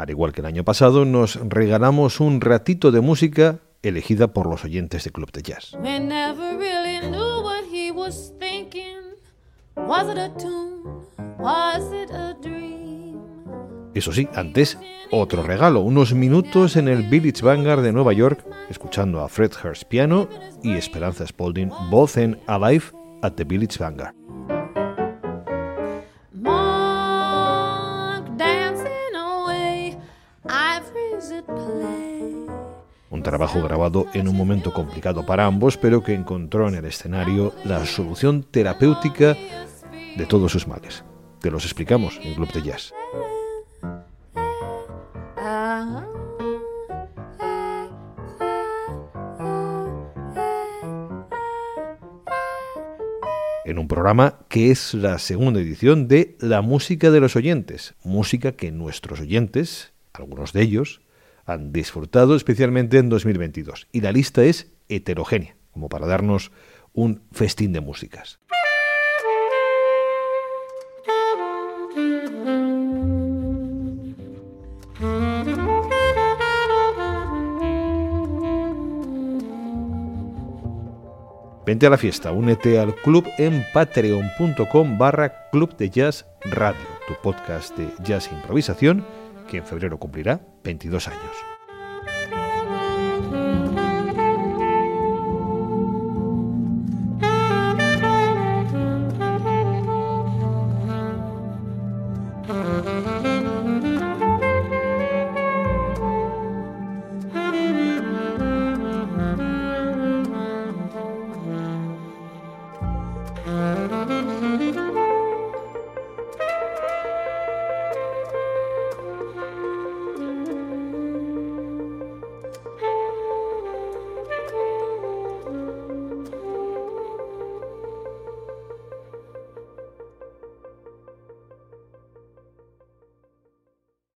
Al igual que el año pasado, nos regalamos un ratito de música elegida por los oyentes de Club de Jazz. Eso sí, antes otro regalo, unos minutos en el Village Vanguard de Nueva York, escuchando a Fred Hurst piano y Esperanza Spalding, both en Alive at the Village Vanguard. Un trabajo grabado en un momento complicado para ambos, pero que encontró en el escenario la solución terapéutica de todos sus males. Te los explicamos en Club de Jazz. en un programa que es la segunda edición de La música de los oyentes, música que nuestros oyentes, algunos de ellos, han disfrutado especialmente en 2022. Y la lista es heterogénea, como para darnos un festín de músicas. Vente a la fiesta, únete al club en patreon.com barra Club de Jazz Radio, tu podcast de jazz improvisación que en febrero cumplirá 22 años.